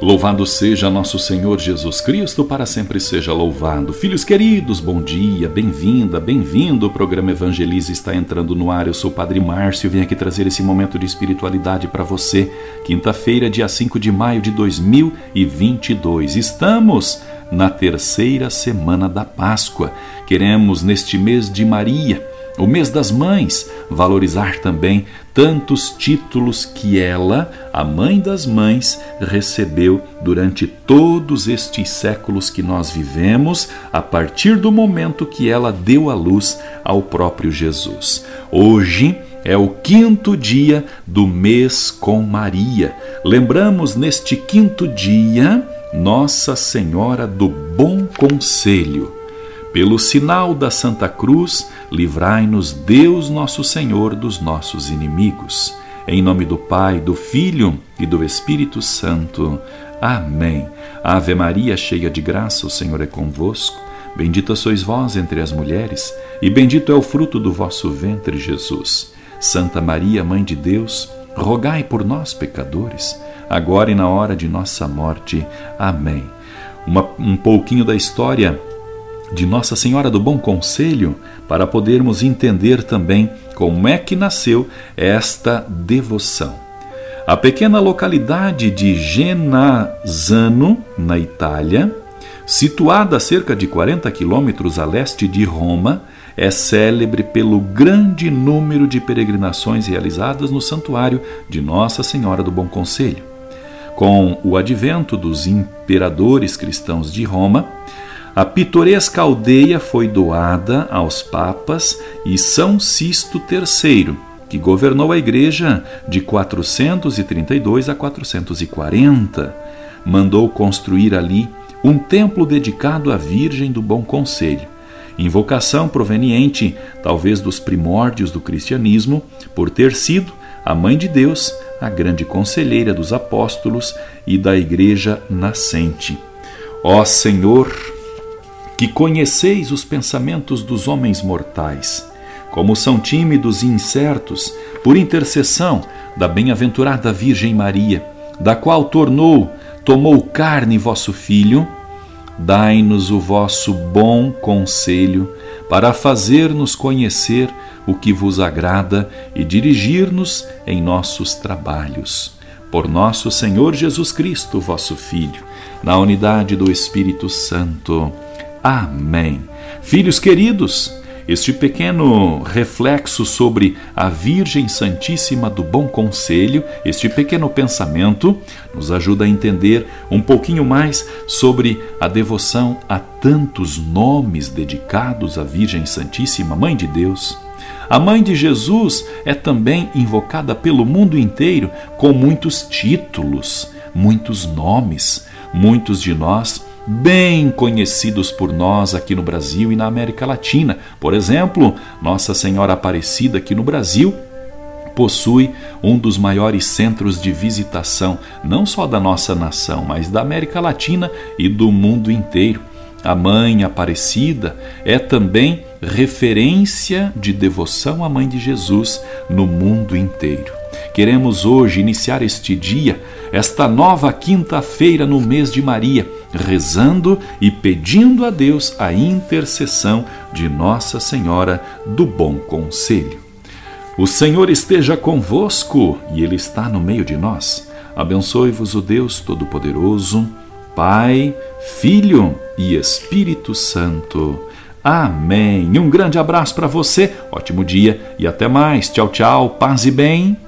Louvado seja nosso Senhor Jesus Cristo, para sempre seja louvado. Filhos queridos, bom dia, bem-vinda, bem-vindo. O programa Evangelize está entrando no ar. Eu sou o Padre Márcio venho aqui trazer esse momento de espiritualidade para você. Quinta-feira, dia 5 de maio de 2022. Estamos na terceira semana da Páscoa. Queremos, neste mês de Maria, o mês das mães, valorizar também tantos títulos que ela, a mãe das mães, recebeu durante todos estes séculos que nós vivemos, a partir do momento que ela deu a luz ao próprio Jesus. Hoje, é o quinto dia do mês com Maria. Lembramos neste quinto dia Nossa Senhora do Bom Conselho. Pelo sinal da Santa Cruz, livrai-nos Deus nosso Senhor dos nossos inimigos. Em nome do Pai, do Filho e do Espírito Santo. Amém. Ave Maria, cheia de graça, o Senhor é convosco. Bendita sois vós entre as mulheres, e bendito é o fruto do vosso ventre, Jesus. Santa Maria, Mãe de Deus, rogai por nós, pecadores, agora e na hora de nossa morte. Amém. Uma, um pouquinho da história de Nossa Senhora do Bom Conselho para podermos entender também como é que nasceu esta devoção. A pequena localidade de Genazzano, na Itália, situada a cerca de 40 quilômetros a leste de Roma, é célebre pelo grande número de peregrinações realizadas no santuário de Nossa Senhora do Bom Conselho. Com o advento dos imperadores cristãos de Roma, a pitoresca aldeia foi doada aos papas e São Sisto III, que governou a igreja de 432 a 440. Mandou construir ali um templo dedicado à Virgem do Bom Conselho, invocação proveniente talvez dos primórdios do cristianismo, por ter sido a Mãe de Deus, a grande conselheira dos apóstolos e da igreja nascente. Ó Senhor, que conheceis os pensamentos dos homens mortais, como são tímidos e incertos, por intercessão da bem-aventurada Virgem Maria, da qual tornou, tomou carne vosso Filho, dai-nos o vosso bom conselho para fazer-nos conhecer o que vos agrada e dirigir-nos em nossos trabalhos. Por nosso Senhor Jesus Cristo, vosso Filho, na unidade do Espírito Santo. Amém. Filhos queridos, este pequeno reflexo sobre a Virgem Santíssima do Bom Conselho, este pequeno pensamento, nos ajuda a entender um pouquinho mais sobre a devoção a tantos nomes dedicados à Virgem Santíssima, Mãe de Deus. A Mãe de Jesus é também invocada pelo mundo inteiro com muitos títulos, muitos nomes. Muitos de nós bem conhecidos por nós aqui no Brasil e na América Latina. Por exemplo, Nossa Senhora Aparecida aqui no Brasil possui um dos maiores centros de visitação, não só da nossa nação, mas da América Latina e do mundo inteiro. A Mãe Aparecida é também referência de devoção à Mãe de Jesus no mundo inteiro. Queremos hoje iniciar este dia, esta nova quinta-feira no mês de Maria, rezando e pedindo a Deus a intercessão de Nossa Senhora do Bom Conselho. O Senhor esteja convosco e Ele está no meio de nós. Abençoe-vos o Deus Todo-Poderoso, Pai, Filho e Espírito Santo. Amém. Um grande abraço para você, ótimo dia e até mais. Tchau, tchau, paz e bem.